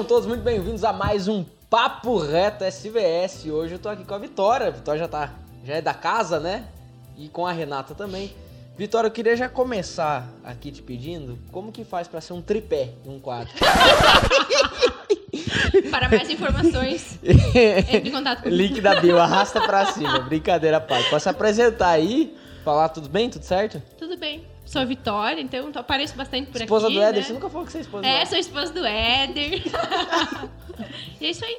Sejam todos muito bem-vindos a mais um Papo Reto SVS. Hoje eu tô aqui com a Vitória. A Vitória já tá, já é da casa, né? E com a Renata também. Vitória, eu queria já começar aqui te pedindo como que faz para ser um tripé em um quadro. Para mais informações, entre em contato comigo. Link da bio, arrasta pra cima. Brincadeira, pai. Pode se apresentar aí, falar tudo bem, tudo certo? Tudo bem. Sou a Vitória, então apareço bastante por esposa aqui. do Éder, né? você nunca falou que você é esposa do É, Éder. sou esposa do Éder. e é isso aí.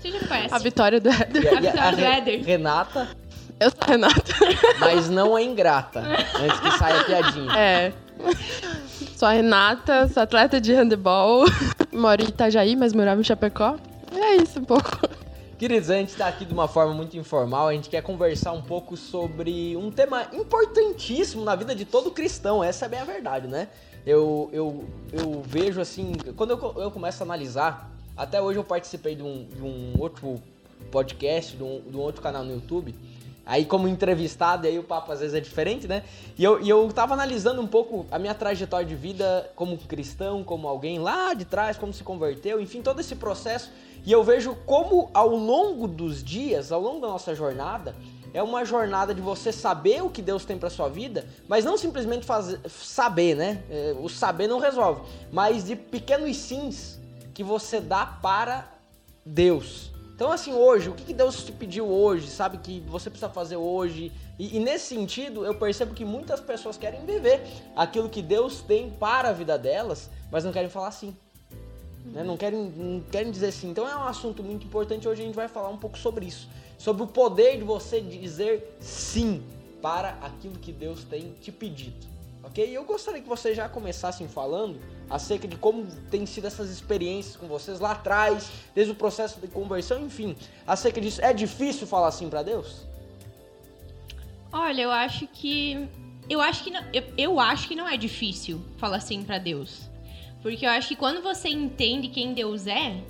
Você já me conhece. A vitória do Éder. E a- a e a Vitória do Re- Éder. Renata, Eu sou a Renata. mas não é ingrata. Antes que saia a piadinha. É. Sou a Renata, sou atleta de handebol. Moro em Itajaí, mas morava em Chapecó. E é isso, um pouco. Queridos, a gente está aqui de uma forma muito informal, a gente quer conversar um pouco sobre um tema importantíssimo na vida de todo cristão, essa é bem a verdade, né? Eu, eu, eu vejo assim, quando eu, eu começo a analisar, até hoje eu participei de um, de um outro podcast, de um, de um outro canal no YouTube, aí como entrevistado, aí o papo às vezes é diferente, né? E eu, e eu tava analisando um pouco a minha trajetória de vida como cristão, como alguém lá de trás, como se converteu, enfim, todo esse processo. E eu vejo como ao longo dos dias, ao longo da nossa jornada, é uma jornada de você saber o que Deus tem pra sua vida, mas não simplesmente fazer, saber, né? É, O saber não resolve, mas de pequenos sims que você dá para Deus. Então, assim, hoje, o que Deus te pediu hoje, sabe, que você precisa fazer hoje? E, e nesse sentido, eu percebo que muitas pessoas querem viver aquilo que Deus tem para a vida delas, mas não querem falar sim. Né? Não, querem, não querem dizer sim. Então é um assunto muito importante. Hoje a gente vai falar um pouco sobre isso. Sobre o poder de você dizer sim para aquilo que Deus tem te pedido. E eu gostaria que vocês já começassem falando acerca de como tem sido essas experiências com vocês lá atrás, desde o processo de conversão, enfim, acerca disso. É difícil falar sim para Deus? Olha, eu acho que. Eu acho que não, eu, eu acho que não é difícil falar assim pra Deus. Porque eu acho que quando você entende quem Deus é,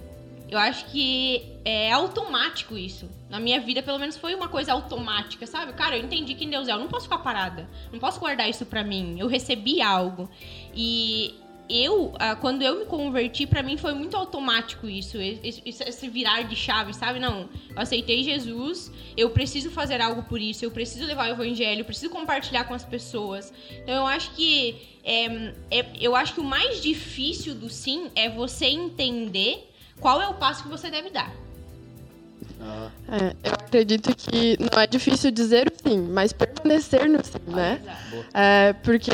eu acho que é automático isso. Na minha vida, pelo menos, foi uma coisa automática, sabe? Cara, eu entendi quem Deus é. Eu não posso ficar parada. Não posso guardar isso pra mim. Eu recebi algo. E eu, ah, quando eu me converti, pra mim foi muito automático isso. Esse virar de chave, sabe? Não, eu aceitei Jesus. Eu preciso fazer algo por isso. Eu preciso levar o evangelho. Eu preciso compartilhar com as pessoas. Então, eu acho que... é, é- eu acho que o mais difícil do sim é você entender qual é o passo que você deve dar. É, eu acredito que não é difícil dizer o sim, mas permanecer no sim, né? É, porque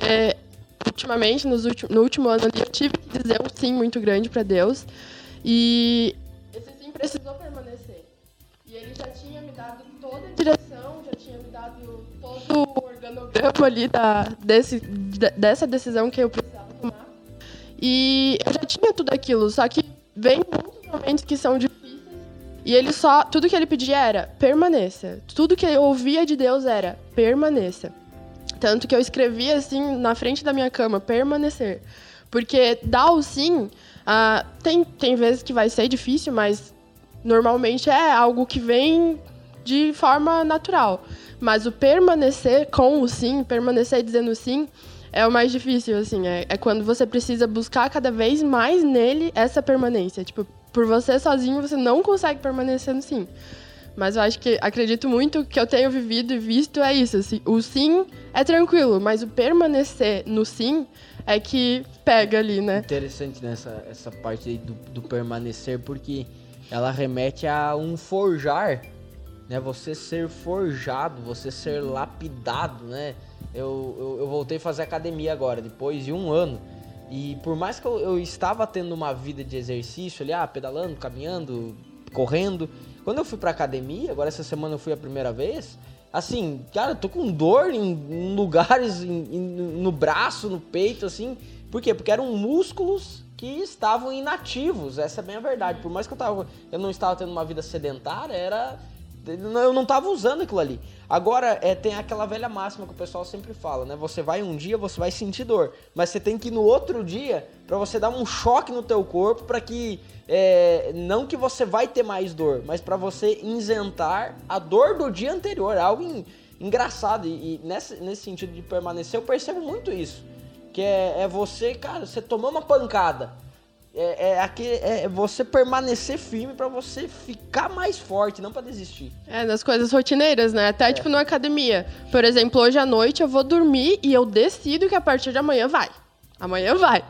ultimamente, nos ulti- no último ano ali, eu tive que dizer um sim muito grande pra Deus. E esse sim precisou permanecer. E ele já tinha me dado toda a direção, já tinha me dado todo o organograma ali da, desse, de- dessa decisão que eu precisava tomar. E eu já tinha tudo aquilo, só que vem muitos momentos que são difíceis. E ele só. Tudo que ele pedia era permaneça. Tudo que eu ouvia de Deus era permaneça. Tanto que eu escrevi assim na frente da minha cama, permanecer. Porque dar o sim, ah, tem, tem vezes que vai ser difícil, mas normalmente é algo que vem de forma natural. Mas o permanecer com o sim, permanecer dizendo sim, é o mais difícil, assim. É, é quando você precisa buscar cada vez mais nele essa permanência. Tipo, por você sozinho, você não consegue permanecer no sim. Mas eu acho que, acredito muito que eu tenho vivido e visto é isso. assim, o sim é tranquilo, mas o permanecer no sim é que pega ali, né? Interessante nessa essa parte aí do, do permanecer, porque ela remete a um forjar, né? Você ser forjado, você ser lapidado, né? Eu, eu, eu voltei a fazer academia agora, depois de um ano. E por mais que eu, eu estava tendo uma vida de exercício ali, ah, pedalando, caminhando, correndo. Quando eu fui pra academia, agora essa semana eu fui a primeira vez, assim, cara, eu tô com dor em, lugares, em- em- no braço, no peito, assim. Por quê? Porque eram músculos que estavam inativos, essa é bem a verdade. Por mais que eu, tava, eu não estava tendo uma vida sedentária, era eu não tava usando aquilo ali. Agora, é, tem aquela velha máxima que o pessoal sempre fala, né? Você vai um dia, você vai sentir dor. Mas você tem que ir no outro dia pra você dar um choque no teu corpo pra que... é, não que você vai ter mais dor, mas pra você isentar a dor do dia anterior. É algo en- engraçado. E, e nesse, nesse sentido de permanecer, eu percebo muito isso. Que é, é você, cara, você tomou uma pancada. É, é, aqui, é você permanecer firme pra você ficar mais forte, não pra desistir. É, nas coisas rotineiras, né? Até, tipo, na academia. Por exemplo, hoje à noite eu vou dormir e eu decido que a partir de amanhã vai. Amanhã vai.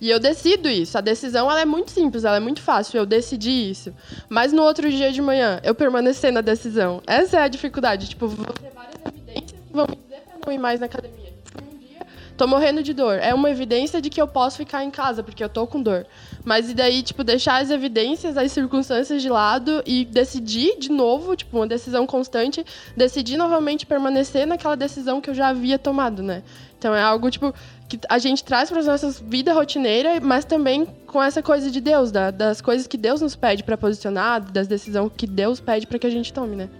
E eu decido isso. A decisão ela é muito simples, ela é muito fácil. Eu decidi isso. Mas no outro dia de manhã, eu permanecer na decisão. Essa é a dificuldade. Tipo, vou ter várias evidências que vão me dizer pra não ir mais na academia. Tô morrendo de dor. É uma evidência de que eu posso ficar em casa, porque eu tô com dor. Mas e daí, tipo, deixar as evidências, as circunstâncias de lado e decidir de novo, tipo, uma decisão constante, decidir novamente permanecer naquela decisão que eu já havia tomado, né? Então é algo, tipo, que a gente traz para as nossas vida rotineira, mas também com essa coisa de Deus, da, das coisas que Deus nos pede para posicionar, das decisões que Deus pede para que a gente tome, né?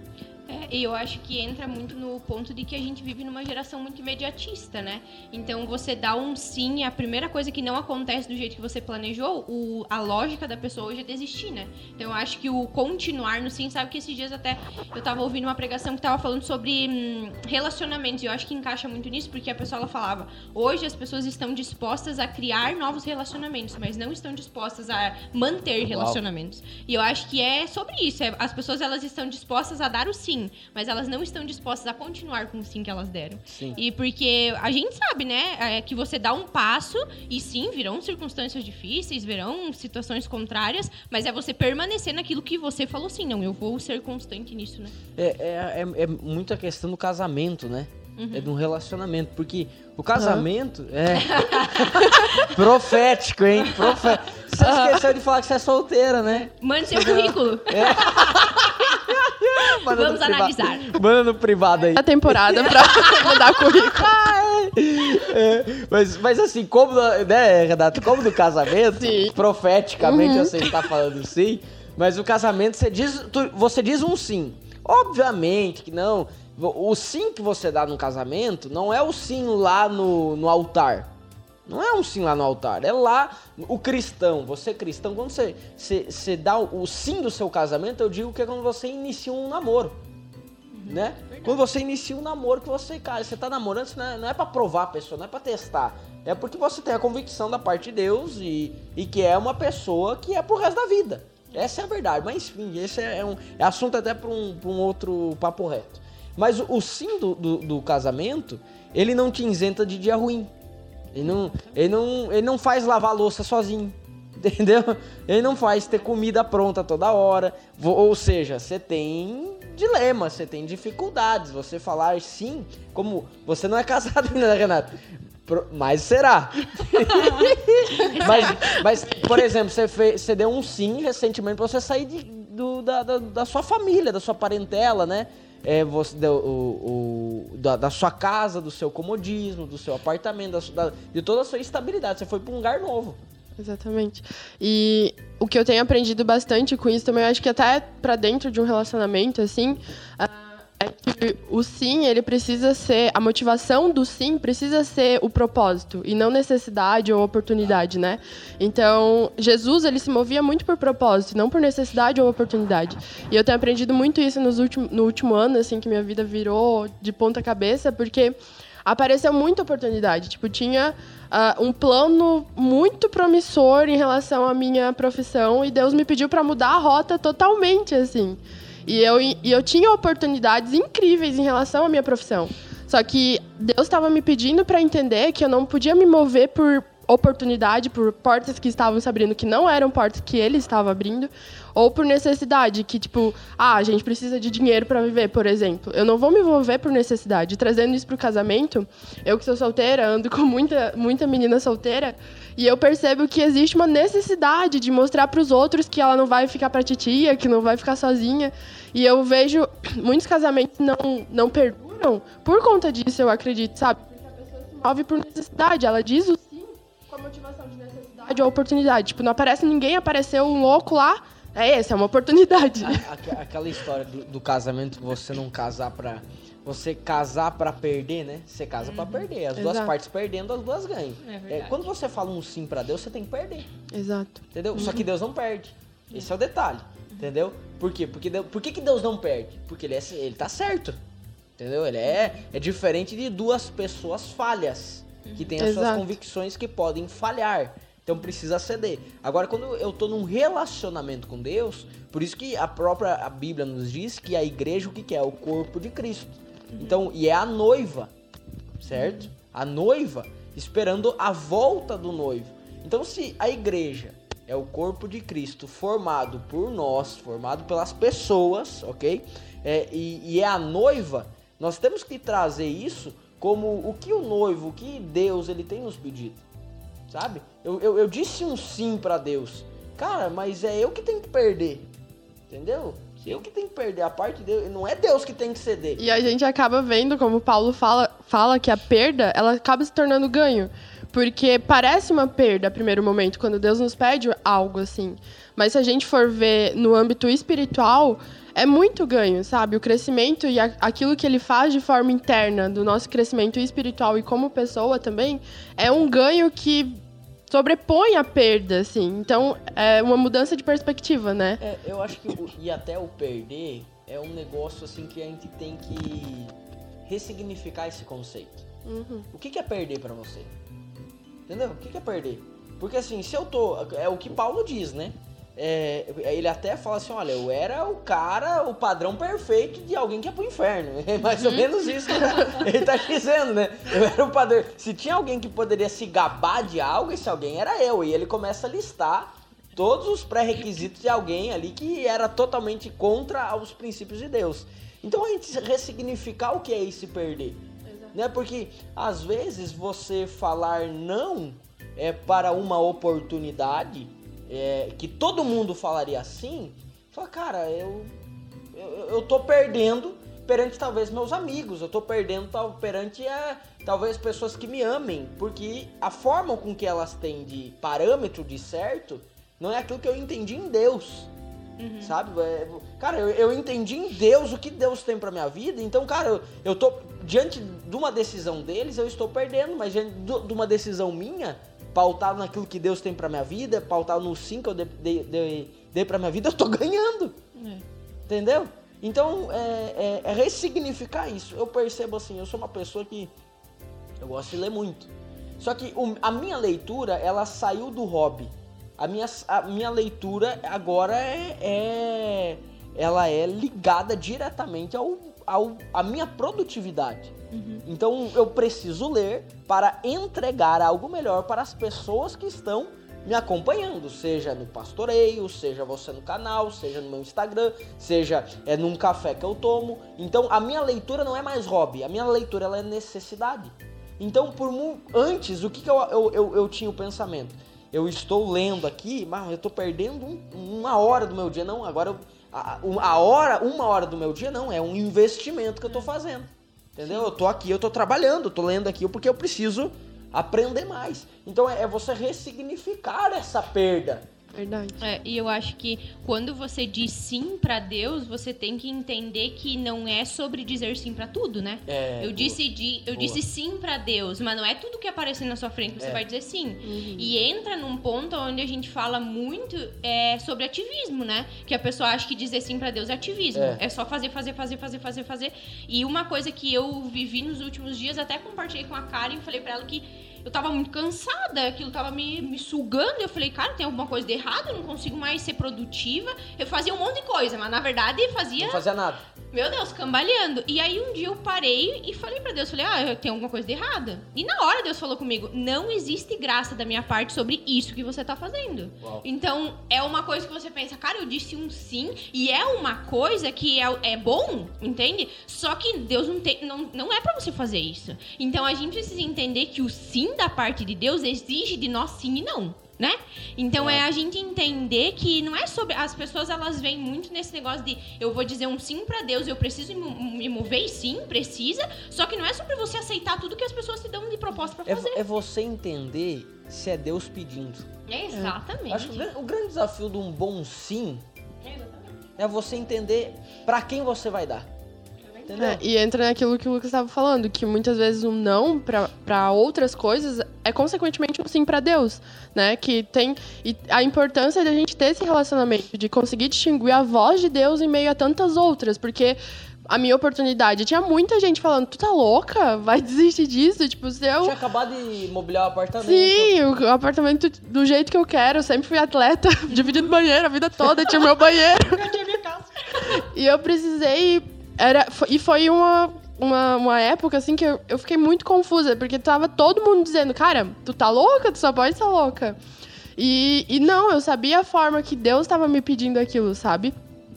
É, e eu acho que entra muito no ponto de que a gente vive numa geração muito imediatista, né? Então você dá um sim, a primeira coisa que não acontece do jeito que você planejou, o, a lógica da pessoa hoje é desistir, né? Então eu acho que o continuar no sim, sabe que esses dias até eu tava ouvindo uma pregação que tava falando sobre hum, relacionamentos, e eu acho que encaixa muito nisso, porque a pessoa ela falava, hoje as pessoas estão dispostas a criar novos relacionamentos, mas não estão dispostas a manter relacionamentos. E eu acho que é sobre isso, é, as pessoas elas estão dispostas a dar o sim, mas elas não estão dispostas a continuar com o sim que elas deram. Sim. E porque a gente sabe, né, é que você dá um passo e sim, virão circunstâncias difíceis, virão situações contrárias, mas é você permanecer naquilo que você falou sim, não, eu vou ser constante nisso, né? É, é, é, é muito a questão do casamento, né? É de um relacionamento. Porque o casamento é. Profético, hein? Profé... Você esqueceu de falar que você é solteira, né? Mande seu currículo. Manda Vamos analisar. Manda no privado aí. A temporada pra mandar currículo. É, mas, mas assim, como, né, Renato, como no casamento, Sim. profeticamente você está falando sim, mas o casamento você diz, tu- você diz um sim. Obviamente que não. O sim que você dá no casamento não é o sim lá no, no altar. Não é um sim lá no altar, é lá o cristão. Você cristão, quando você, você, você dá o, o sim do seu casamento, eu digo que é quando você inicia um namoro. Né? Quando você inicia um namoro que você, cara, você tá namorando, isso não é, não é pra provar a pessoa, não é pra testar. É porque você tem a convicção da parte de Deus e, e que é uma pessoa que é pro resto da vida. Essa é a verdade. Mas enfim, esse é, um é assunto até pra um, pra um outro papo reto. Mas o, o sim do, do, do casamento, ele não te isenta de dia ruim. Ele não, ele não, ele não faz lavar louça sozinho. Entendeu? Ele não faz ter comida pronta toda hora. Ou seja, você tem dilemas, você tem dificuldades. Você falar sim, como você não é casado ainda, né, Renato? Mas será. mas, mas, por exemplo, você, fez, você deu um sim recentemente pra você sair de- do- da, da, da sua família, da sua parentela, né? É, você o, o- da, da sua casa, do seu comodismo, do seu apartamento, da da- de toda a sua estabilidade. Você foi pra um lugar novo. Exatamente. E o que eu tenho aprendido bastante com isso também, eu acho que até pra dentro de um relacionamento, assim, ah, é que o sim, ele precisa ser, a motivação do sim precisa ser o propósito, e não necessidade ou oportunidade, né? Então, Jesus, ele se movia muito por propósito, não por necessidade ou oportunidade. E eu tenho aprendido muito isso nos no último ano, assim, que minha vida virou de ponta cabeça, porque apareceu muita oportunidade. Tipo, tinha ah, um plano muito promissor em relação à minha profissão e Deus me pediu para mudar a rota totalmente, assim. E eu, e eu tinha oportunidades incríveis em relação à minha profissão. Só que Deus estava me pedindo para entender que eu não podia me mover por oportunidade, por portas que estavam se abrindo que não eram portas que ele estava abrindo, ou por necessidade, que tipo, ah, a gente precisa de dinheiro para viver, por exemplo. Eu não vou me envolver por necessidade. Trazendo isso pro casamento, eu que sou solteira, ando com muita, muita menina solteira, e eu percebo que existe uma necessidade de mostrar para os outros que ela não vai ficar para titia, que não vai ficar sozinha. E eu vejo muitos casamentos não não perduram por conta disso, eu acredito, sabe? Porque a pessoa se move por necessidade, ela diz o de necessidade ou oportunidade. Tipo, não aparece ninguém, apareceu um louco lá, é esse, é uma oportunidade. Aque- Aquela história do, do casamento, você não casar pra. Você casar pra perder, né? Você casa pra perder. As duas Exato. partes perdendo, as duas ganham. É É, quando você fala um sim pra Deus, você tem que perder. Exato. Entendeu? Só que Deus não perde. Esse é o detalhe. Entendeu? Por quê? Porque Deus- por que, que Deus não perde? Porque ele, é, ele tá certo. Entendeu? Ele é, é diferente de duas pessoas falhas. Que têm as suas Exato. convicções que podem falhar. Então precisa ceder. Agora, quando eu tô num relacionamento com Deus, por isso que a própria a Bíblia nos diz que a igreja o que, que é? O corpo de Cristo. Então, e é a noiva, certo? A noiva esperando a volta do noivo. Então, se a igreja é o corpo de Cristo formado por nós, formado pelas pessoas, ok? É, e, e é a noiva, nós temos que trazer isso como o que o noivo, o que Deus ele tem nos pedido, sabe? Eu, eu, eu disse um sim para Deus, cara, mas é eu que tenho que perder, entendeu? Eu que tenho que perder a parte dele, não é Deus que tem que ceder. E a gente acaba vendo, como Paulo fala, fala que a perda, ela acaba se tornando ganho. Porque parece uma perda a primeiro momento, quando Deus nos pede algo assim. Mas se a gente for ver no âmbito espiritual, é muito ganho, sabe? O crescimento e aquilo que ele faz de forma interna do nosso crescimento espiritual e como pessoa também, é um ganho que sobrepõe a perda, assim. Então, é uma mudança de perspectiva, né? É, eu acho que o, e até o perder é um negócio assim que a gente tem que ressignificar esse conceito. Uhum. O que, que é perder para você? Entendeu? O que, que é perder? Porque assim, se eu tô. É o que Paulo diz, né? É, ele até fala assim: olha, eu era o cara, o padrão perfeito de alguém que ia pro inferno. É mais ou menos isso que ele tá, ele tá dizendo, né? Eu era o padrão. Se tinha alguém que poderia se gabar de algo, esse alguém era eu. E ele começa a listar todos os pré-requisitos de alguém ali que era totalmente contra os princípios de Deus. Então a gente ressignificar o que é esse perder. Né? Porque às vezes você falar não é para uma oportunidade é, que todo mundo falaria assim, fala, cara, eu, eu, eu tô perdendo perante talvez meus amigos, eu tô perdendo tal, perante a, talvez pessoas que me amem, porque a forma com que elas têm de parâmetro de certo não é aquilo que eu entendi em Deus. Uhum. Sabe? É, cara, eu, eu entendi em Deus o que Deus tem pra minha vida, então, cara, eu, eu tô diante de uma decisão deles, eu estou perdendo, mas diante de uma decisão minha, pautado naquilo que Deus tem pra minha vida, pautado no sim que eu dei, dei, dei, pra minha vida, eu tô ganhando. É. Entendeu? Então, é, é- é ressignificar isso. Eu percebo assim, eu sou uma pessoa que eu gosto de ler muito. Só que o- a minha leitura, ela saiu do hobby. A minha, a minha leitura agora é, é- ela é ligada diretamente ao, ao a minha produtividade. Então eu preciso ler para entregar algo melhor para as pessoas que estão me acompanhando, seja no pastoreio, seja você no canal, seja no meu Instagram, seja é num café que eu tomo. Então a minha leitura não é mais hobby, a minha leitura ela é necessidade. Então por antes o que, que eu, eu, eu, eu tinha o pensamento? Eu estou lendo aqui, mas eu estou perdendo um- uma hora do meu dia, não? Agora eu, a, a hora, uma hora do meu dia não, é um investimento que eu estou fazendo. Entendeu? Eu tô aqui, eu tô trabalhando, eu tô lendo aqui porque eu preciso aprender mais. Então é, é você ressignificar essa perda. Verdade. É, e eu acho que quando você diz sim pra Deus, você tem que entender que não é sobre dizer sim pra tudo, né? É, eu boa. disse, di- eu Boa. disse sim pra Deus, mas não é tudo que aparecer na sua frente que você É. vai dizer sim. Uhum. E entra num ponto onde a gente fala muito é, sobre ativismo, né? Que a pessoa acha que dizer sim pra Deus é ativismo. É. É. só fazer, fazer, fazer, fazer, fazer, fazer. E uma coisa que eu vivi nos últimos dias, até compartilhei com a Karen e falei pra ela que eu tava muito cansada, aquilo tava me, me sugando. Eu falei, cara, tem alguma coisa de errado, eu não consigo mais ser produtiva. Eu fazia um monte de coisa, mas na verdade fazia Não fazia nada. Meu Deus, cambaleando. E aí um dia eu parei e falei pra Deus, falei, ah, tem alguma coisa de errada. E na hora Deus falou comigo, não existe graça da minha parte sobre isso que você tá fazendo. Uau. Então, é uma coisa que você pensa, cara, eu disse um sim, e é uma coisa que é, é bom, entende? Só que Deus não tem, não, não é pra você fazer isso. Então a gente precisa entender que o sim da parte de Deus exige de nós sim e não. Né? Então é a gente entender que não é sobre. As pessoas elas vêm muito nesse negócio de eu vou dizer um sim pra Deus, eu preciso me mo- me mover, e sim, precisa. Só que não é sobre você aceitar tudo que as pessoas te dão de proposta pra É, fazer. é você entender se é Deus pedindo. É, exatamente. Acho que o gran- o grande desafio de um bom sim É, é você entender pra quem você vai dar. Entendeu? É, e entra naquilo que o Lucas estava falando, que muitas vezes um não para outras coisas é consequentemente um sim para Deus, né? Que tem e a importância da gente ter esse relacionamento, de conseguir distinguir a voz de Deus em meio a tantas outras, porque a minha oportunidade. Tinha muita gente falando, tu tá louca? Vai desistir disso? Tipo, se eu... Tinha acabado de mobiliar o apartamento. Sim, o apartamento do jeito que eu quero. Eu sempre fui atleta, dividindo banheiro a vida toda, tinha meu banheiro. e eu precisei. Era, e foi uma, uma, uma época assim que eu, eu fiquei muito confusa, porque tava todo mundo dizendo, cara, tu tá louca? Tu só pode estar louca. E, e não, eu sabia a forma que Deus estava me pedindo aquilo, sabe?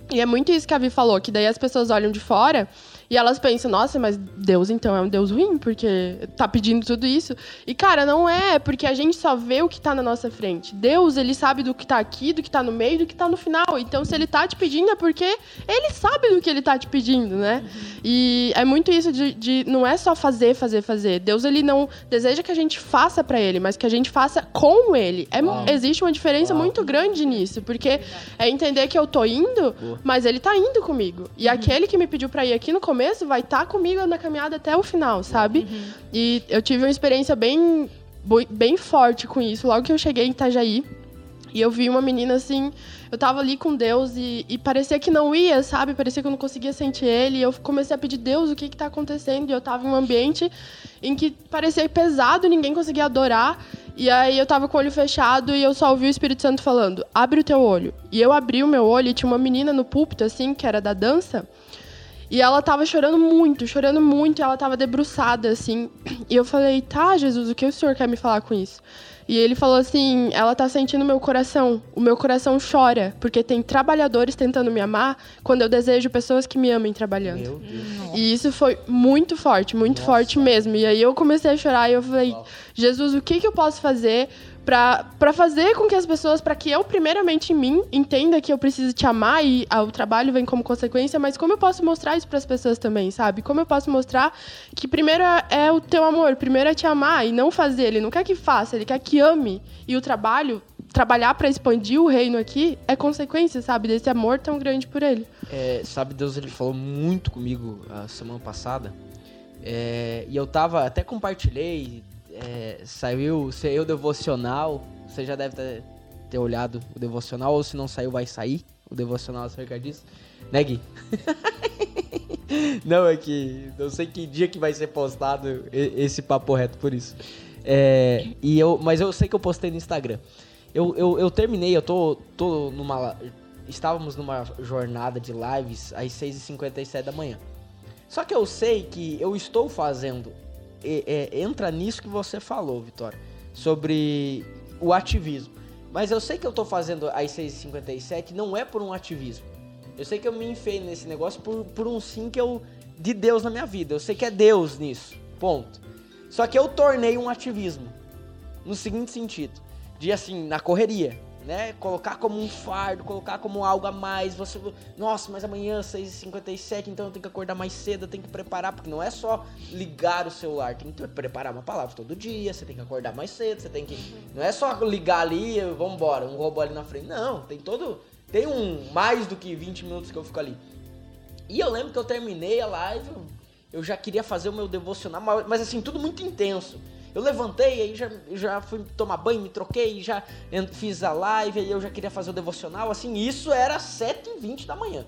E é muito isso que a Vi falou, que daí as pessoas olham de fora e elas pensam, nossa, mas Deus então é um Deus ruim, porque tá pedindo tudo isso. E, cara, não é, porque a gente só vê o que tá na nossa frente. Deus, ele sabe do que tá aqui, do que tá no meio, do que tá no final. Então, se ele tá te pedindo, é porque ele sabe do que ele tá te pedindo, né? Uhum. E é muito isso de, de, não é só fazer, fazer, fazer. Deus, ele não deseja que a gente faça para ele, mas que a gente faça com ele. É, existe uma diferença Uau. muito grande nisso, porque é entender que eu tô indo, mas ele tá indo comigo. E uhum. aquele que me pediu para ir aqui no começo, começo vai estar tá comigo na caminhada até o final, sabe? Uhum. E eu tive uma experiência bem, bem forte com isso. Logo que eu cheguei em Itajaí, e eu vi uma menina assim, eu tava ali com Deus e, e, parecia que não ia, sabe? Parecia que eu não conseguia sentir ele. E eu comecei a pedir, Deus, o que que tá acontecendo? E eu tava em um ambiente em que parecia pesado, ninguém conseguia adorar. E aí eu tava com o olho fechado e eu só ouvi o Espírito Santo falando, abre o teu olho. E eu abri o meu olho e tinha uma menina no púlpito, assim, que era da dança. E ela tava chorando muito, chorando muito, e ela tava debruçada, assim. E eu falei, tá, Jesus, o que o senhor quer me falar com isso? E ele falou assim: ela tá sentindo meu coração. O meu coração chora, porque tem trabalhadores tentando me amar quando eu desejo pessoas que me amem trabalhando. Meu Deus. E isso foi muito forte, muito Nossa. forte mesmo. E aí eu comecei a chorar e eu falei: Jesus, o que, que eu posso fazer para fazer com que as pessoas, para que eu, primeiramente em mim, entenda que eu preciso te amar e ah, o trabalho vem como consequência, mas como eu posso mostrar isso para as pessoas também, sabe? Como eu posso mostrar que primeiro é, o teu amor, primeiro é te amar e não fazer. Ele não quer que faça, ele quer que ame. E o trabalho, trabalhar para expandir o reino aqui, é consequência, sabe? Desse amor tão grande por ele. É, sabe, Deus, ele falou muito comigo a semana passada. É, e eu tava, até compartilhei é, saiu, saiu devocional. Você já deve ter, ter, olhado o devocional, ou se não saiu, vai sair o devocional acerca disso. Né, Gui? não, é que não sei que dia que vai ser postado esse papo reto por isso. É, e eu, mas eu sei que eu postei no Instagram. Eu, eu, eu terminei, eu tô, tô numa. Estávamos numa jornada de lives às 6h57 da manhã. Só que eu sei que eu estou fazendo é, é, entra nisso que você falou, Vitória, sobre o ativismo. Mas eu sei que eu tô fazendo as 6h57 não é por um ativismo. Eu sei que eu me enfiei nesse negócio por, por um sim que eu. de Deus na minha vida. Eu sei que é Deus nisso. Ponto. Só que eu tornei um ativismo. No seguinte sentido: de assim, na correria né? Colocar como um fardo, colocar como algo a mais. Você, nossa, mas amanhã 6h57, então eu tenho que acordar mais cedo, eu tenho que preparar, porque não é só ligar o celular, tem que preparar uma palavra todo dia, você tem que acordar mais cedo, você tem que. Não é só ligar ali vamos embora, um robô ali na frente. Não, tem todo. Tem um mais do que 20 minutos que eu fico ali. E eu lembro que eu terminei a live, eu já queria fazer o meu devocional, mas assim, tudo muito intenso. Eu levantei, aí já, já fui tomar banho, me troquei, já fiz a live, aí eu já queria fazer o devocional, assim, isso era 7h20 da manhã.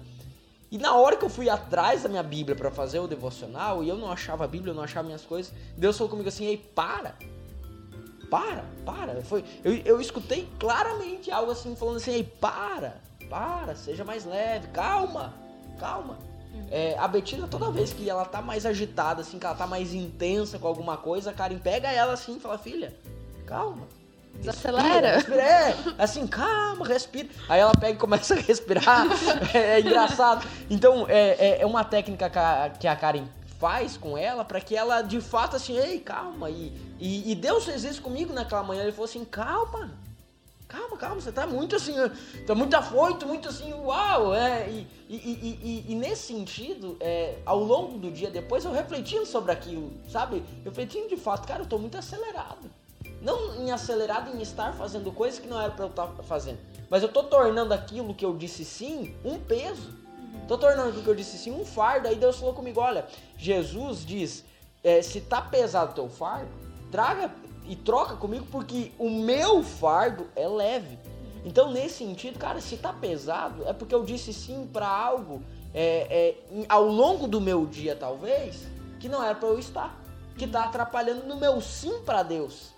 E na hora que eu fui atrás da minha Bíblia para fazer o devocional, e eu não achava a Bíblia, eu não achava minhas coisas, Deus falou comigo assim, ei, para, para, para. Foi, eu, eu escutei claramente algo assim, falando assim, ei, para, para, seja mais leve, calma, calma. É, a Betina, toda vez que ela tá mais agitada, assim, que ela tá mais intensa com alguma coisa, a Karen pega ela assim e fala, filha, calma. Desacelera. Respira, é, assim, calma, respira. Aí ela pega e começa a respirar. é, é, engraçado. Então, é, é, é uma técnica que a, que a Karen faz com ela para que ela de fato assim, ei, calma. E, e, e Deus fez isso comigo naquela manhã. Ele falou assim, calma calma, calma, você tá muito assim, tá muito afoito, muito assim, uau, é, e, e, e, e, nesse sentido, é, ao longo do dia depois, eu refletindo sobre aquilo, sabe, refletindo de fato, cara, eu tô muito acelerado, não em acelerado em estar fazendo coisas que não era para eu estar fazendo, mas eu tô tornando aquilo que eu disse sim, um peso, tô tornando aquilo que eu disse sim, um fardo, aí Deus falou comigo, olha, Jesus diz, é, se tá pesado o teu fardo, traga e troca comigo porque o meu fardo é leve. Então, nesse sentido, cara, se tá pesado, é porque eu disse sim para algo é, é, ao longo do meu dia, talvez, que não era para eu estar. Que tá atrapalhando no meu sim para Deus.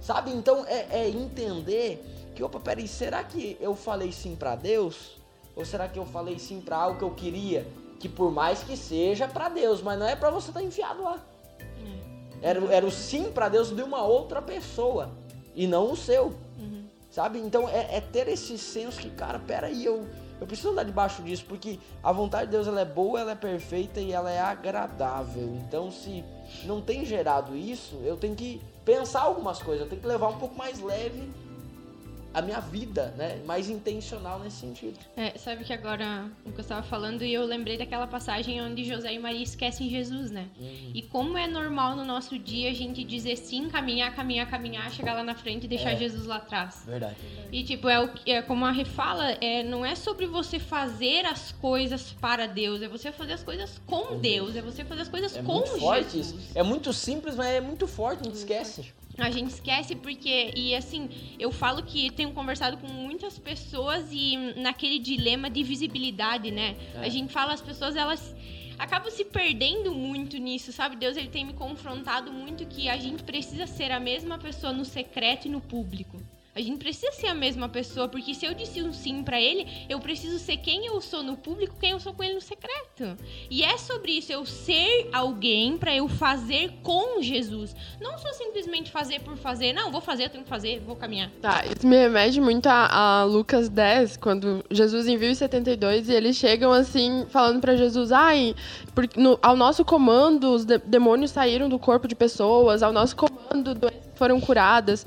Sabe? Então é, é, entender que, opa, peraí, será que eu falei sim para Deus? Ou será que eu falei sim para algo que eu queria? Que por mais que seja para Deus, mas não é para você estar tá enfiado lá. Era, era o sim para Deus de uma outra pessoa e não o seu. Uhum. Sabe? Então é, é, ter esse senso que, cara, peraí, eu, eu preciso andar debaixo disso, porque a vontade de Deus ela é boa, ela é perfeita e ela é agradável. Então, se não tem gerado isso, eu tenho que pensar algumas coisas, eu tenho que levar um pouco mais leve a minha vida, né? Mais intencional nesse sentido. É, sabe que agora o que eu estava falando e eu lembrei daquela passagem onde José e Maria esquecem Jesus, né? Uhum. E como é normal no nosso dia a gente dizer sim, caminhar, caminhar, caminhar, chegar lá na frente e deixar é. Jesus lá atrás. Verdade. E tipo, é, o, é como a refala, é, não é sobre você fazer as coisas para Deus, é você fazer as coisas com Deus, é você fazer as coisas é com muito forte Jesus. Isso. É muito simples, mas é muito forte, a gente esquece. A gente esquece porque, e assim, eu falo que tenho conversado com muitas pessoas e naquele dilema de visibilidade, né? É. A gente fala, as pessoas, elas acabam se perdendo muito nisso, sabe? Deus, ele tem me confrontado muito que a gente precisa ser a mesma pessoa no secreto e no público. A gente precisa ser a mesma pessoa, porque se eu disse um sim para ele, eu preciso ser quem eu sou no público, quem eu sou com ele no secreto. E é sobre isso, eu ser alguém para eu fazer com Jesus. Não só simplesmente fazer por fazer, não, vou fazer, eu tenho que fazer, vou caminhar. Tá, isso me remete muito a, a Lucas 10, quando Jesus envia os 72 e eles chegam assim, falando para Jesus, ai, porque no, ao nosso comando os de demônios saíram do corpo de pessoas, ao nosso comando doenças foram curadas.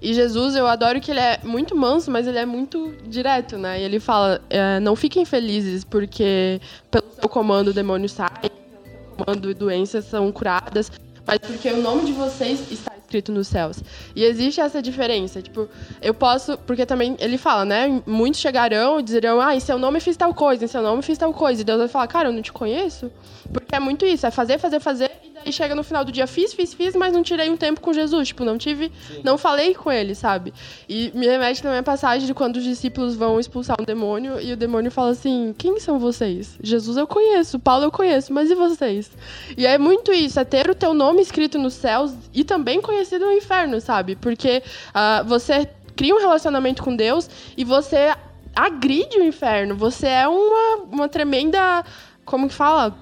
E Jesus, eu adoro que ele é muito manso, mas ele é muito direto, né? E ele fala: é, não fiquem felizes porque pelo seu comando o demônio sai, pelo seu comando doenças são curadas, mas porque o nome de vocês está escrito nos céus. E existe essa diferença, tipo, eu posso, porque também ele fala, né? Muitos chegarão e dirão: "Ah, em seu nome fiz tal coisa, em seu nome fiz tal coisa". E Deus vai falar: "Cara, eu não te conheço". Porque é muito isso, é fazer, fazer, fazer e chega no final do dia, fiz, fiz, fiz, mas não tirei um tempo com Jesus. Tipo, não tive. Sim. Não falei com ele, sabe? E me remete também a passagem de quando os discípulos vão expulsar um demônio e o demônio fala assim: Quem são vocês? Jesus eu conheço, Paulo eu conheço, mas e vocês? E é muito isso, é ter o teu nome escrito nos céus e também conhecido no inferno, sabe? Porque uh, você cria um relacionamento com Deus e você agride o inferno. Você é uma, uma tremenda. Como que fala?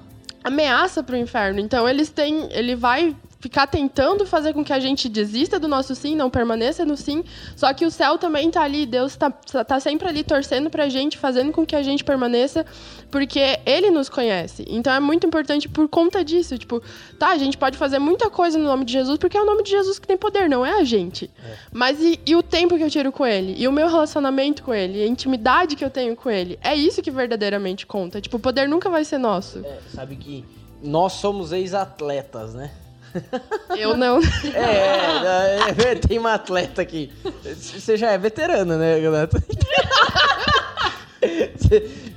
Ameaça para o inferno. Então eles têm, ele vai ficar tentando fazer com que a gente desista do nosso sim, não permaneça no sim. Só que o céu também está ali, Deus está tá sempre ali torcendo para a gente, fazendo com que a gente permaneça, porque Ele nos conhece. Então é muito importante por conta disso. Tipo, tá, a gente pode fazer muita coisa no nome de Jesus, porque é o nome de Jesus que tem poder, não é a gente. É. Mas e, e o tempo que eu tiro com Ele? E o meu relacionamento com Ele? A intimidade que eu tenho com Ele? É isso que verdadeiramente conta. Tipo, o poder nunca vai ser nosso. É, sabe que nós somos ex-atletas, né? Eu não. É, é, é, tem uma atleta aqui. Você já é veterana, né, Renato?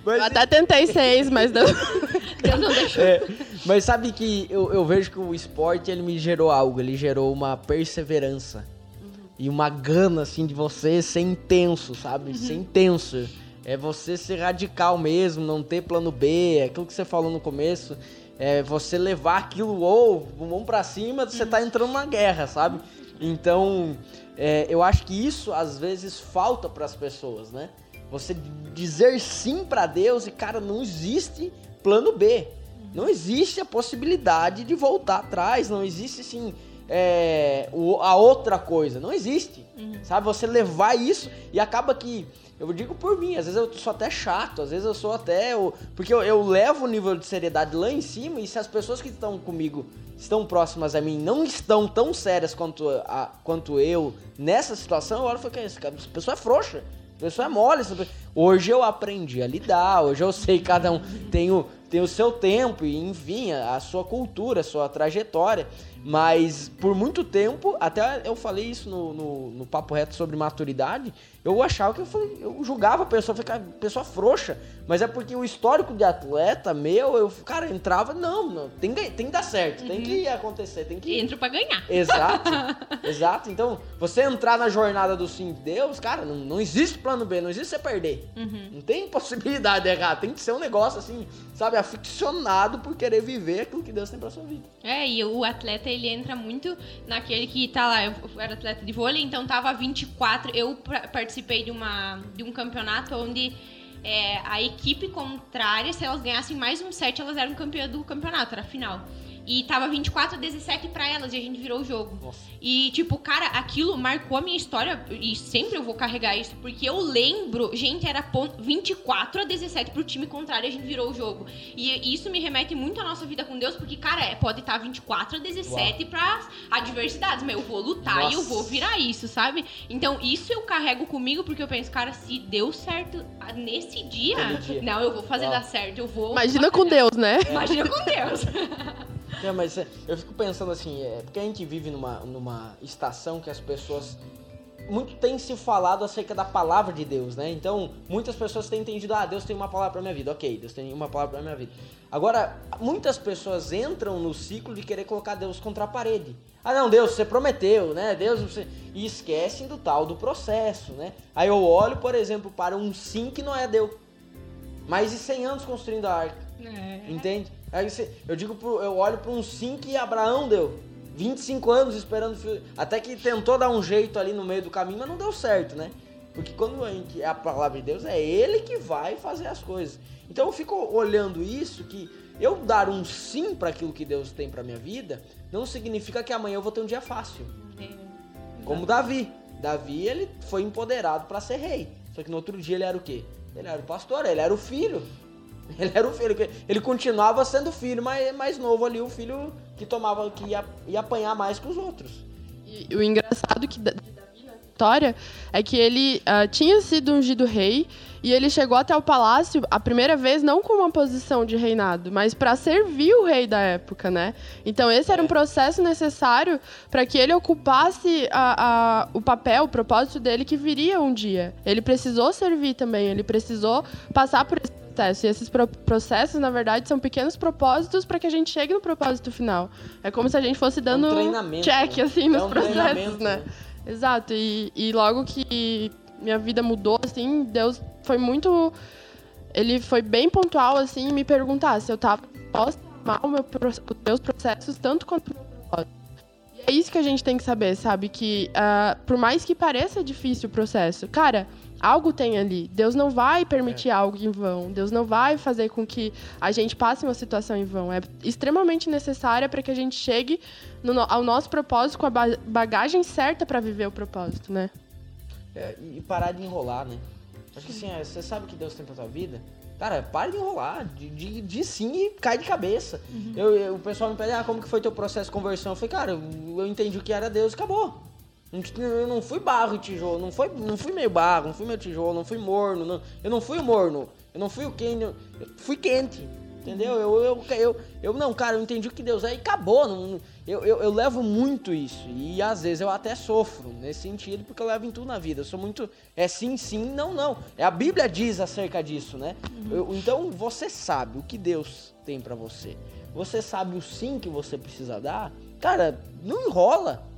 Mas... Eu até tentei seis, mas não. Deus não deixou. É, mas sabe que eu, eu, vejo que o esporte ele me gerou algo, ele gerou uma perseverança. Uhum. E uma gana, assim, de você ser intenso, sabe? Uhum. Ser intenso. É você ser radical mesmo, não ter plano B, é aquilo que você falou no começo é você levar aquilo ou vamos para cima, você tá entrando numa guerra, sabe? Então, é, eu acho que isso às vezes falta para as pessoas, né? Você dizer sim para Deus e cara, não existe plano B. Não existe a possibilidade de voltar atrás, não existe assim é, a outra coisa, não existe. Uhum. Sabe? Você levar isso e acaba que eu digo por mim, às vezes eu sou até chato, às vezes eu sou até. Eu, porque eu, eu, levo o nível de seriedade lá em cima, e se as pessoas que estão comigo, estão próximas a mim, não estão tão sérias quanto, a, quanto eu nessa situação, eu olho e falo que essa pessoa é frouxa. A pessoa é mole. Hoje eu aprendi a lidar, hoje eu sei, cada um. Tenho, tem o seu tempo e, enfim, a sua cultura, a sua trajetória. Mas por muito tempo, até eu falei isso no, no, no papo reto sobre maturidade, eu achava que eu, falei, eu julgava a pessoa, ficava pessoa frouxa. Mas é porque o histórico de atleta meu, eu, cara, entrava, não, não tem, tem que dar certo, uhum. tem que acontecer, tem que. Entra pra ganhar. Exato. exato. Então, você entrar na jornada do sim de Deus, cara, não, não existe plano B, não existe você perder. Uhum. Não tem possibilidade de errar. Tem que ser um negócio assim, sabe, aficionado por querer viver aquilo que Deus tem pra sua vida. É, e o atleta, ele entra muito naquele que tá lá, eu era atleta de vôlei, então tava 24, eu participei de, uma, de um campeonato onde é, a equipe contrária, se elas ganhassem mais um set, elas eram campeã do campeonato, era a final. E tava 24 a 17 pra elas e a gente virou o jogo. Nossa. E, tipo, cara, aquilo marcou a minha história e sempre eu vou carregar isso, porque eu lembro, gente, era 24 a 17 pro time contrário e a gente virou o jogo. E isso me remete muito à nossa vida com Deus, porque, cara, é, pode estar tá 24 a 17 Uau. pra adversidades, mas eu vou lutar Nossa. e eu vou virar isso, sabe? Então, isso eu carrego comigo porque eu penso, cara, se deu certo nesse dia, dia. não, eu vou fazer Uau. dar certo, eu vou. Imagina com Deus, né? Imagina com Deus. É, mas eu fico pensando assim, é porque a gente vive numa, numa estação que as pessoas muito tem se falado acerca da palavra de Deus, né? Então, muitas pessoas têm entendido, ah, Deus tem uma palavra para minha vida. OK, Deus tem uma palavra para minha vida. Agora, muitas pessoas entram no ciclo de querer colocar Deus contra a parede. Ah, não, Deus, você prometeu, né? Deus, você... e esquecem do tal do processo, né? Aí eu olho, por exemplo, para um sim que não é Deus. Mais de 100 anos construindo a arca. É. Entende? Aí você, eu digo, pro, eu olho para um sim que Abraão deu. 25 anos esperando filho. Até que tentou dar um jeito ali no meio do caminho, mas não deu certo, né? Porque quando a, gente, a palavra de Deus, é Ele que vai fazer as coisas. Então eu fico olhando isso, que eu dar um sim para aquilo que Deus tem para minha vida, não significa que amanhã eu vou ter um dia fácil. É, Como Davi. Davi, ele foi empoderado para ser rei. Só que no outro dia ele era o quê? Ele era o pastor, ele era o filho. Ele era o filho, ele continuava sendo filho, mas mais novo ali, o filho que tomava, que ia, ia apanhar mais que os outros. E o engraçado que da história é que ele uh, tinha sido ungido rei e ele chegou até o palácio a primeira vez não com uma posição de reinado, mas para servir o rei da época, né? Então esse era um é. processo necessário para que ele ocupasse a, a, o papel, o propósito dele que viria um dia. Ele precisou servir também, ele precisou passar por esse processo. E esses pro processos, na verdade, são pequenos propósitos para que a gente chegue no propósito final. É como se a gente fosse dando é um check, né? assim, nos é um processos, né? né? Exato. E, e logo que minha vida mudou, assim, Deus foi muito. Ele foi bem pontual, assim, em me perguntar se eu tava disposta a amar o meu, os meus processos tanto quanto o meu propósito. E é isso que a gente tem que saber, sabe? Que uh, por mais que pareça difícil o processo, cara, algo tem ali. Deus não vai permitir é. algo em vão. Deus não vai fazer com que a gente passe uma situação em vão. É extremamente necessária para que a gente chegue no, ao nosso propósito com a bagagem certa para viver o propósito, né? É, e parar de enrolar, né? Acho que assim, é, você sabe que Deus tem pra tua vida. Cara, para de enrolar, de, de, de sim e cai de cabeça. Uhum. Eu, eu, o pessoal me pede, ah, como que foi teu processo de conversão? Eu falei, cara, eu, eu entendi o que era Deus e acabou. Eu não fui barro e tijolo, não, foi, não fui meio barro, não fui meio tijolo, não fui morno, não, eu não fui morno, eu não fui o quente, eu fui quente, entendeu? Eu, eu, eu, eu, não, cara, eu entendi o que Deus é e acabou. Não, eu, eu, eu levo muito isso e às vezes eu até sofro nesse sentido porque eu levo em tudo na vida. Eu sou muito, é sim, sim, não, não. É a Bíblia diz acerca disso, né? Uhum. Eu, então você sabe o que Deus tem para você. Você sabe o sim que você precisa dar. Cara, não enrola.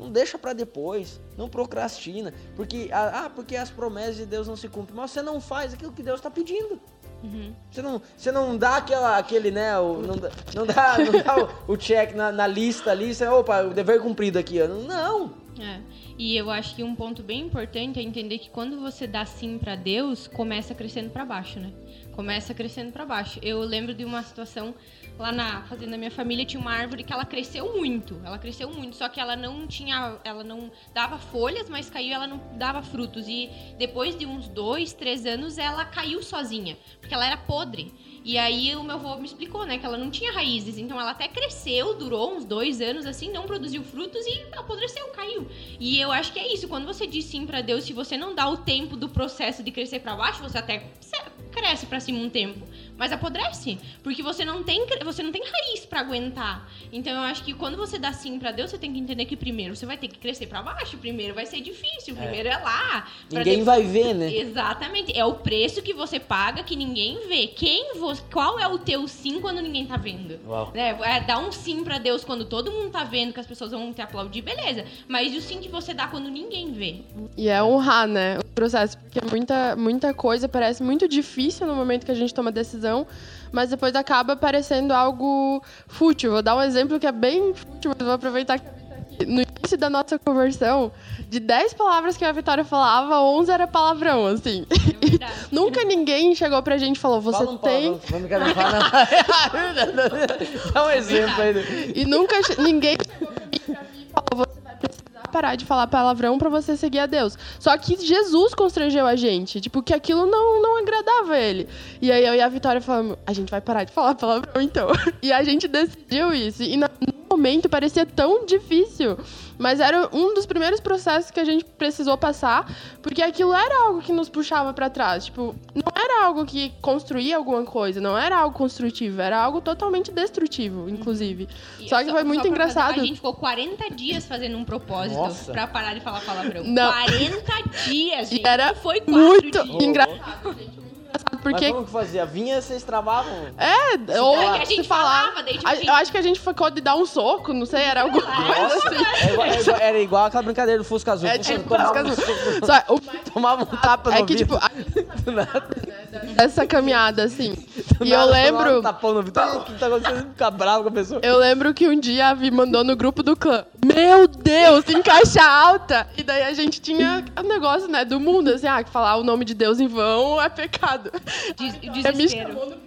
Não deixa para depois, não procrastina, porque ah, ah, porque as promessas de Deus não se cumprem, mas você não faz aquilo que Deus está pedindo. Uhum. Você, não, você não dá aquela, aquele, né? O, não, dá, não dá, não dá o, o, check na, na, lista ali, você, opa, o dever cumprido aqui. Não. É. E eu acho que um ponto bem importante é entender que quando você dá sim para Deus, começa crescendo para baixo, né? Começa crescendo para baixo. Eu lembro de uma situação lá na fazenda da minha família tinha uma árvore que ela cresceu muito. Ela cresceu muito, só que ela não tinha, ela não dava folhas, mas caiu, ela não dava frutos. E depois de uns dois, três anos, ela caiu sozinha, porque ela era podre. E aí o meu avô me explicou, né, que ela não tinha raízes, então ela até cresceu, durou uns dois anos assim, não produziu frutos e apodreceu, caiu. E eu acho que é isso, quando você diz sim para Deus, se você não dá o tempo do processo de crescer para baixo, você até cresce para cima um tempo. Mas apodrece. Porque você não tem, você não tem raiz para aguentar. Então eu acho que quando você dá sim para Deus, você tem que entender que primeiro você vai ter que crescer para baixo. Primeiro vai ser difícil. Primeiro é, é lá. Ninguém vai ver, né? Exatamente. É o preço que você paga que ninguém vê. Quem você, qual é o teu sim quando ninguém tá vendo? Uau. É, é, dar um sim para Deus quando todo mundo tá vendo que as pessoas vão te aplaudir, beleza. Mas o sim que você dá quando ninguém vê. E é honrar, né? O processo, porque muita, muita coisa parece muito difícil no momento que a gente toma decisão, mas depois acaba parecendo algo fútil. Vou dar um exemplo que é bem fútil, mas vou aproveitar que no início da nossa conversão, de 10 palavras que a Vitória falava, 11 era palavrão, assim. É nunca ninguém chegou pra gente e falou, você um tem... Palavrão, Dá um exemplo aí. E nunca ninguém chegou pra mim e falou, parar de falar palavrão para você seguir a Deus. Só que Jesus constrangeu a gente, tipo, que aquilo não, não agradava ele. E aí eu e a Vitória falamos, a gente vai parar de falar palavrão então. E a gente decidiu isso. E no momento parecia tão difícil. Mas era um dos primeiros processos que a gente precisou passar, porque aquilo era algo que nos puxava para trás. Tipo, não era algo que construía alguma coisa, não era algo construtivo, era algo totalmente destrutivo, inclusive. Só que foi muito engraçado. A gente ficou 40 dias fazendo um propósito Nossa. pra parar de falar palavrão. Não. 40 dias, gente. E era foi muito dias. engraçado, gente engraçado porque. Mas como que fazia? Vinha, vocês travavam? É, ou é que a gente falava, falava daí, tipo, a, gente... Eu acho que a gente ficou de dar um soco, não sei, era alguma coisa assim. É igual, é igual, era igual aquela brincadeira do Fusca Azul. É, tipo, tomava, Fusca Azul. Só, o... tomava um tapa é no É que, tipo, a... dessa caminhada, assim. Do e eu lembro. Um tapão no. O que tá acontecendo? Ficar bravo com a pessoa. Eu lembro que um dia a Vi mandou no grupo do clã. Meu Deus, em caixa alta! E daí a gente tinha o negócio, né, do mundo, assim, ah, que falar o nome de Deus em vão é pecado. Des desespero.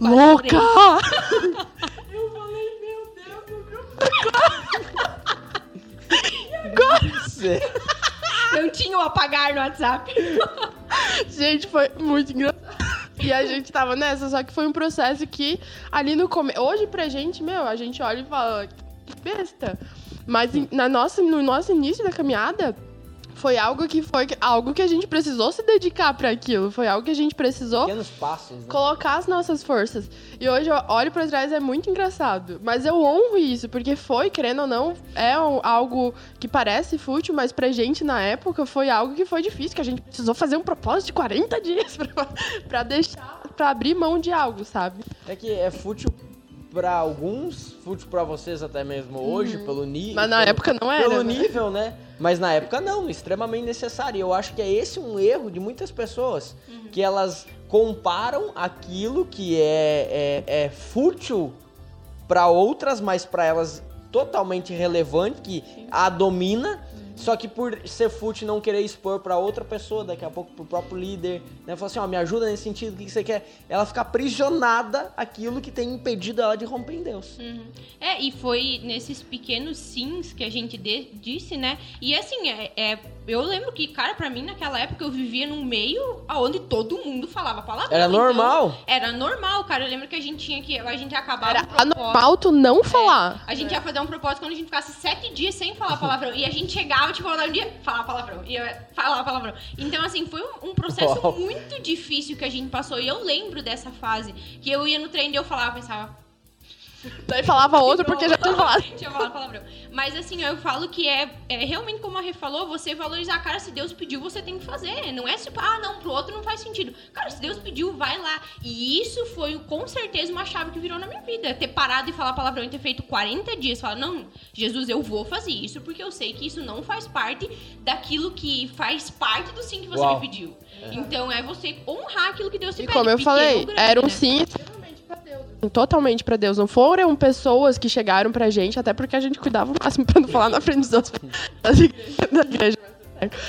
Louca! eu falei, meu Deus, no grupo Agora? Não tinha o apagar no WhatsApp. gente, foi muito engraçado. E a gente tava nessa, só que foi um processo que ali no começo. Hoje pra gente, meu, a gente olha e fala, besta. Mas na nossa, no nosso início da caminhada, foi algo que foi algo que a gente precisou se dedicar para aquilo. Foi algo que a gente precisou passos, né? colocar as nossas forças. E hoje eu olho para trás é muito engraçado, mas eu honro isso porque foi, querendo ou não, é algo que parece fútil, mas pra gente na época foi algo que foi difícil, que a gente precisou fazer um propósito de 40 dias para deixar, para abrir mão de algo, sabe? É que é fútil para alguns, fútil para vocês até mesmo hoje, uhum. pelo nível. Mas na pelo, época não era. Pelo né? nível, né? Mas na época não, extremamente necessário. Eu acho que é esse um erro de muitas pessoas, uhum. que elas comparam aquilo que é, é, é fútil para outras, mas para elas totalmente relevante, que Sim. a domina só que por ser fute não querer expor para outra pessoa, daqui a pouco pro próprio líder, né? Falar assim, ó, me ajuda nesse sentido, o que, que você quer? Ela fica aprisionada aquilo que tem impedido ela de romper em Deus. Uhum. É, e foi nesses pequenos sims que a gente de, disse, né? E assim, é, é, eu lembro que, cara, para mim naquela época eu vivia num meio onde todo mundo falava palavrão. Era então, normal. Era normal, cara. Eu lembro que a gente tinha que. A gente acabava. Era um anormal tu não falar. É, a gente ia fazer um propósito quando a gente ficasse sete dias sem falar palavrão. e a gente chegava tipo, um dia, falar palavrão. E eu falar palavrão. Então, assim, foi um, um processo oh. muito difícil que a gente passou. E eu lembro dessa fase. Que eu ia no treino e eu falava, pensava, Daí falava outro porque já tinha falado. tinha falado palavrão. Mas assim, eu falo que é, é realmente como a Rê falou, você valorizar, cara, se Deus pediu, você tem que fazer. Não é tipo, ah, não, pro outro não faz sentido. Cara, se Deus pediu, vai lá. E isso foi com certeza uma chave que virou na minha vida. Ter parado e falar palavrão e ter feito 40 dias. Falar, não, Jesus, eu vou fazer isso porque eu sei que isso não faz parte daquilo que faz parte do sim que você Uau. me pediu. É. Então é você honrar aquilo que Deus te e pede. Como eu falei, grande, era um né? Sim totalmente para Deus. Não foram pessoas que chegaram pra gente, até porque a gente cuidava o máximo pra não falar na frente dos outros das igrejas.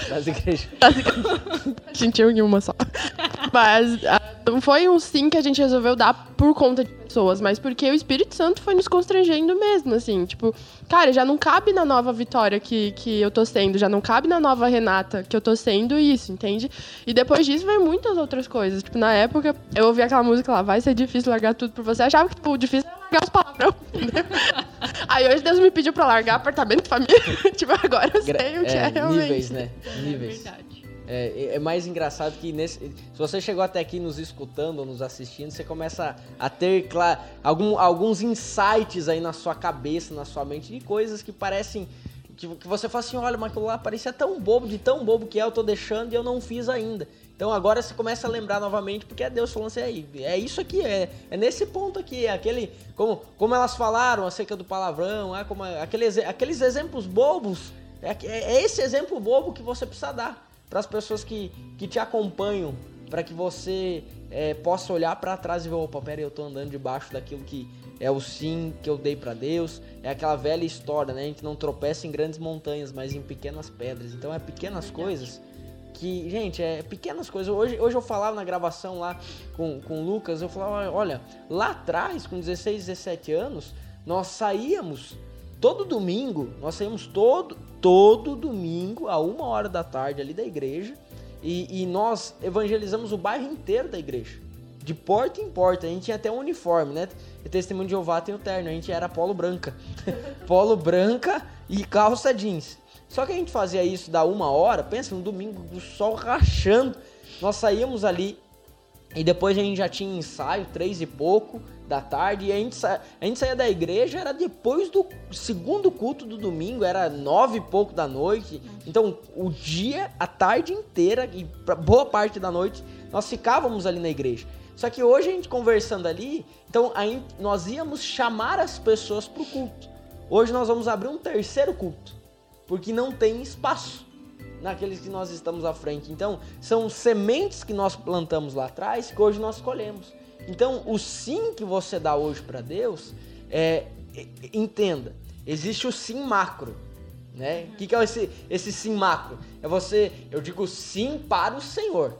Das igrejas. Das igrejas. A gente tinha uma só. Mas ah, não foi um sim que a gente resolveu dar por conta de pessoas, mas porque o Espírito Santo foi nos constrangendo mesmo, assim. Tipo, cara, já não cabe na nova Vitória que, que eu tô sendo, já não cabe na nova Renata que eu tô sendo isso, entende? E depois disso veio muitas outras coisas. Tipo, na época, eu ouvi aquela música lá, vai ser difícil largar tudo por você. Eu achava que, tipo, difícil era largar os palavrão, entendeu? Aí hoje Deus me pediu pra largar apartamento, família. tipo, agora eu sei o que é, é realmente. Níveis, né? Níveis. É verdade. É, é mais engraçado que nesse, se você chegou até aqui nos escutando ou nos assistindo, você começa a ter claro, algum, alguns insights aí na sua cabeça, na sua mente, de coisas que parecem. Que, que você fala assim: olha, mas aquilo lá parecia tão bobo, de tão bobo que é, eu tô deixando e eu não fiz ainda. Então agora você começa a lembrar novamente, porque é Deus falando assim, é isso aqui, é, é nesse ponto aqui, é aquele, como, como elas falaram acerca do palavrão, é como, aqueles, aqueles exemplos bobos, é, é esse exemplo bobo que você precisa dar para as pessoas que, que te acompanham, para que você é, possa olhar para trás e ver, opa, pera, eu tô andando debaixo daquilo que é o sim que eu dei para Deus. É aquela velha história, né? A gente não tropeça em grandes montanhas, mas em pequenas pedras. Então é pequenas coisas que, gente, é pequenas coisas. Hoje, hoje eu falava na gravação lá com, com o Lucas, eu falava, olha, lá atrás, com 16, 17 anos, nós saíamos todo domingo, nós saímos todo, todo domingo, a uma hora da tarde ali da igreja, e, e nós evangelizamos o bairro inteiro da igreja. De porta em porta, a gente tinha até um uniforme, né? E testemunho de Jeová tem o terno, a gente era polo branca. polo branca e calça jeans. Só que a gente fazia isso da uma hora, pensa, no domingo, do sol rachando. Nós saíamos ali e depois a gente já tinha ensaio, três e pouco da tarde, e a gente, sa... a gente saía da igreja, era depois do segundo culto do domingo, era nove e pouco da noite. Então, o dia, a tarde inteira e boa parte da noite, nós ficávamos ali na igreja. Só que hoje a gente conversando ali, então nós íamos chamar as pessoas para o culto. Hoje nós vamos abrir um terceiro culto, porque não tem espaço naqueles que nós estamos à frente. Então, são sementes que nós plantamos lá atrás que hoje nós colhemos. Então, o sim que você dá hoje para Deus, é, entenda, existe o sim macro. Né? O que, que é esse, esse sim macro? É você, eu digo sim para o Senhor.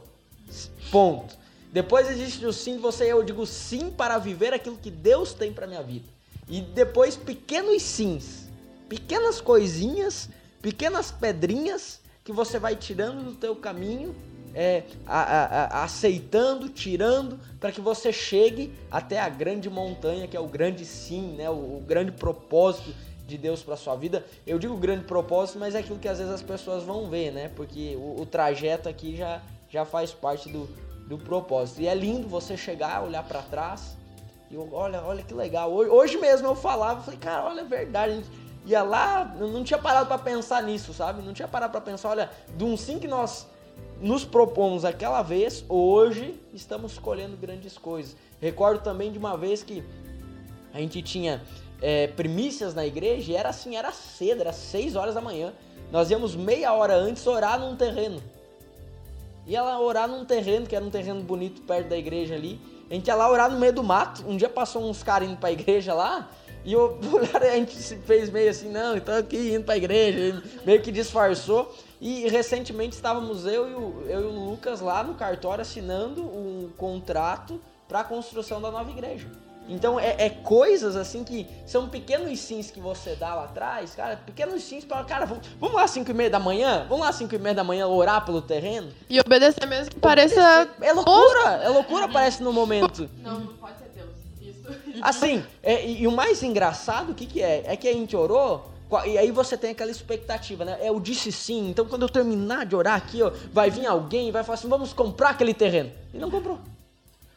Ponto. Depois existe o sim, você, eu digo sim para viver aquilo que Deus tem para minha vida. E depois pequenos sims, pequenas coisinhas, pequenas pedrinhas que você vai tirando do teu caminho, é, a, a, a, aceitando, tirando, para que você chegue até a grande montanha, que é o grande sim, né? o, o grande propósito de Deus para sua vida. Eu digo grande propósito, mas é aquilo que às vezes as pessoas vão ver, né? Porque o, o trajeto aqui já, já faz parte do, do propósito. E é lindo você chegar, olhar para trás e olha, olha que legal. Hoje, hoje mesmo eu falava, falei, cara, olha, é verdade. Gente, ia lá, não tinha parado para pensar nisso, sabe? Não tinha parado para pensar, olha, de um sim que nós nos propomos aquela vez, hoje estamos colhendo grandes coisas. Recordo também de uma vez que a gente tinha é, primícias na igreja e era assim, era cedo, era 6 horas da manhã. Nós íamos meia hora antes orar num terreno. Ia lá orar num terreno, que era um terreno bonito perto da igreja ali. A gente ia lá orar no meio do mato. Um dia passou uns caras indo pra igreja lá. E eu, a gente se fez meio assim, não, então aqui indo pra igreja, meio que disfarçou. E recentemente estávamos eu e o, eu e o Lucas lá no cartório assinando um contrato para a construção da nova igreja. Então é, é, coisas assim que são pequenos sims que você dá lá atrás, cara, pequenos sims para cara, vamos, vamos lá às 5 e meia da manhã? Vamos lá às 5 e meia da manhã orar pelo terreno? E obedecer mesmo que pareça... É loucura, é loucura parece no momento. Não, não pode ser Deus, isso. Assim, é, e, e, o mais engraçado, o que que é? É que a gente orou, e aí você tem aquela expectativa, né? É o disse sim, então quando eu terminar de orar aqui, ó, vai vir alguém e vai falar assim, vamos comprar aquele terreno. E não comprou.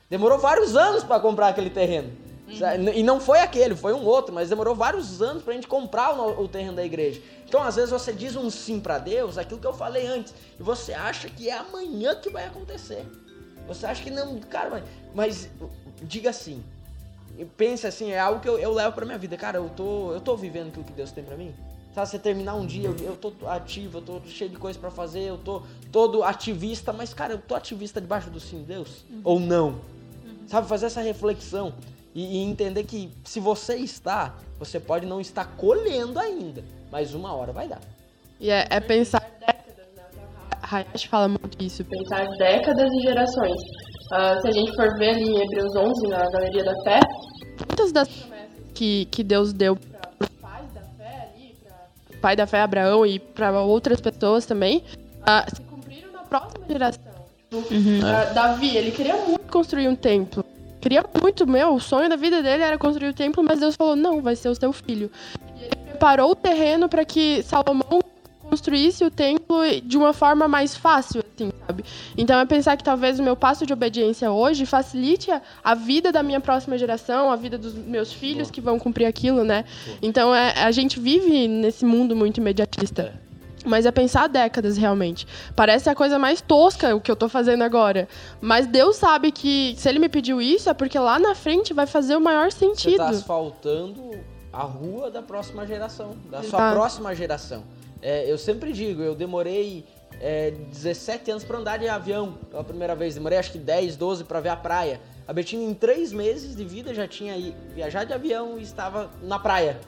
Demorou vários anos para comprar aquele terreno. Uhum. E não foi aquele, foi um outro, mas demorou vários anos pra gente comprar o, o terreno da igreja. Então, às vezes, você diz um sim para Deus, aquilo que eu falei antes, e você acha que é amanhã que vai acontecer. Você acha que não, cara, mas, mas diga assim. Pense assim, é algo que eu, eu levo pra minha vida. Cara, eu tô, eu tô vivendo aquilo que Deus tem para mim. Sabe, você terminar um dia, eu, eu tô ativo, eu tô cheio de coisas para fazer, eu tô todo ativista, mas, cara, eu tô ativista debaixo do sim de Deus? Uhum. Ou não? Uhum. Sabe, fazer essa reflexão e, e entender que se você está, você pode não estar colhendo ainda, mas uma hora vai dar. E é, é pensar décadas, né? Fala muito isso, pensar décadas e gerações. Uh, se a gente for ver ali em Hebreus 11, na Galeria da Fé, muitas das promessas que, que Deus deu para os pais da fé ali, para o pai da fé Abraão e para outras pessoas também, uh, se cumpriram na próxima geração. Uhum. Uh, Davi, ele queria muito construir um templo queria muito, meu, o sonho da vida dele era construir o templo, mas Deus falou: não, vai ser o seu filho. E ele preparou o terreno para que Salomão construísse o templo de uma forma mais fácil, assim, sabe? Então é pensar que talvez o meu passo de obediência hoje facilite a, a vida da minha próxima geração, a vida dos meus filhos Boa. que vão cumprir aquilo, né? Boa. Então é, a gente vive nesse mundo muito imediatista. Mas é pensar décadas realmente. Parece a coisa mais tosca o que eu tô fazendo agora. Mas Deus sabe que se ele me pediu isso é porque lá na frente vai fazer o maior Você sentido. tá asfaltando a rua da próxima geração, da sua Exato. próxima geração. É, eu sempre digo, eu demorei é, 17 anos para andar de avião pela primeira vez. Demorei acho que 10, 12 para ver a praia. A Betina, em três meses de vida, já tinha viajado de avião e estava na praia.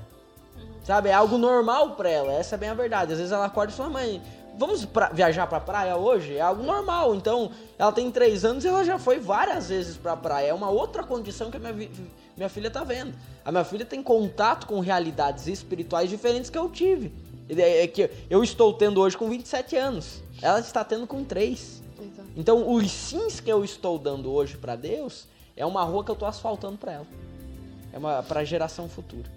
Sabe? É algo normal pra ela, essa é bem a verdade. Às vezes ela acorda e fala, mãe, vamos pra- viajar pra praia hoje? É algo normal. Então, ela tem três anos e ela já foi várias vezes pra praia. É uma outra condição que a minha, minha filha tá vendo. A minha filha tem contato com realidades espirituais diferentes que eu tive. É, é que eu estou tendo hoje com 27 anos. Ela está tendo com 3. Exato. Então, os sims que eu estou dando hoje pra Deus é uma rua que eu tô asfaltando pra ela. É uma pra geração futura.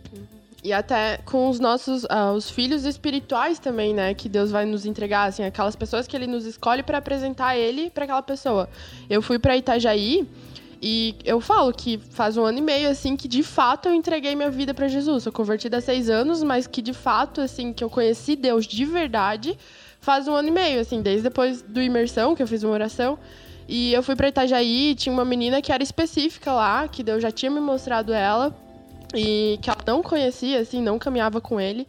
E até com os nossos ah, os filhos espirituais também, né? Que Deus vai nos entregar, assim, aquelas pessoas que Ele nos escolhe para apresentar Ele para aquela pessoa. Eu fui para Itajaí e eu falo que faz um ano e meio, assim, que de fato eu entreguei minha vida para Jesus. Sou convertida há seis anos, mas que de fato, assim, que eu conheci Deus de verdade faz um ano e meio, assim, desde depois do imersão, que eu fiz uma oração. E eu fui para Itajaí e tinha uma menina que era específica lá, que Deus já tinha me mostrado ela e que ela não conhecia, assim, não caminhava com ele.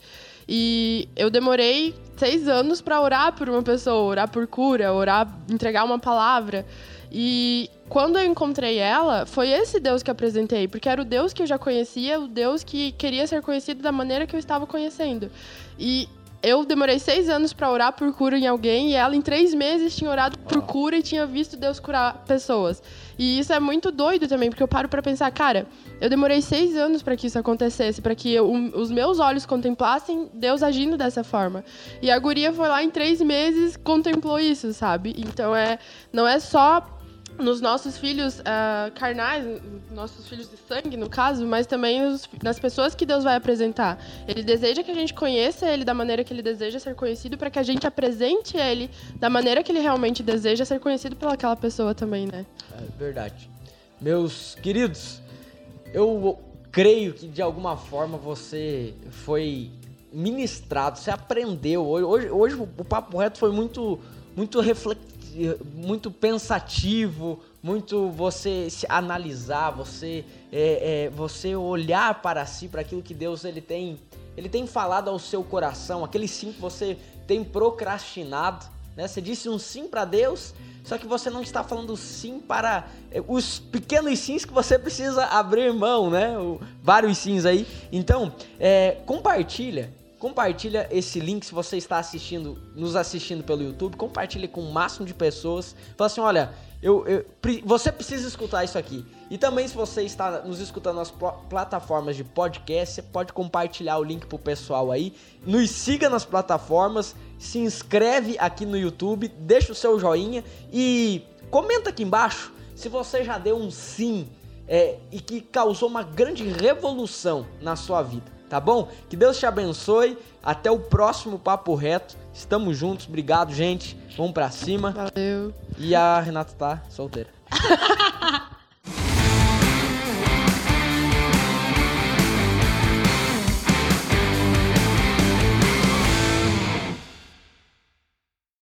E eu demorei seis anos para orar por uma pessoa, orar por cura, orar, entregar uma palavra. E quando eu encontrei ela, foi esse Deus que apresentei, porque era o Deus que eu já conhecia, o Deus que queria ser conhecido da maneira que eu estava conhecendo. E eu demorei seis anos para orar por cura em alguém e ela em três meses tinha orado por cura e tinha visto Deus curar pessoas. E isso é muito doido também, porque eu paro para pensar, cara, eu demorei seis anos para que isso acontecesse, para que eu- os meus olhos contemplassem Deus agindo dessa forma. E a guria foi lá em três meses contemplou isso, sabe? Então é, não é só nos nossos filhos ah, carnais, nossos filhos de sangue, no caso, mas também nas pessoas que Deus vai apresentar. Ele deseja que a gente conheça Ele da maneira que Ele deseja ser conhecido, para que a gente apresente Ele da maneira que Ele realmente deseja ser conhecido pelaquela pessoa também, né? É verdade. Meus queridos, eu creio que de alguma forma você foi ministrado, você aprendeu. Hoje, hoje, hoje o papo reto foi muito, muito reflexivo, muito pensativo, muito você se analisar, você, é, é, você olhar para si, para aquilo que Deus ele tem, ele tem falado ao seu coração, aquele sim que você tem procrastinado. Né? Você disse um sim para Deus, só que você não está falando sim para eh, os pequenos sims que você precisa abrir mão, né? O- vários sims aí. Então, eh, compartilha, compartilha esse link se você está assistindo, nos assistindo pelo YouTube, compartilha com o máximo de pessoas. Fala assim, olha, eu, eu- você precisa escutar isso aqui. E também se você está nos escutando nas pl- plataformas de podcast, você pode compartilhar o link pro pessoal aí. Nos siga nas plataformas, se inscreve aqui no YouTube, deixa o seu joinha e comenta aqui embaixo se você já deu um sim é, e que causou uma grande revolução na sua vida, tá bom? Que Deus te abençoe. Até o próximo Papo Reto. Estamos juntos. Obrigado, gente. Vamos pra cima. Valeu. E a Renata tá solteira.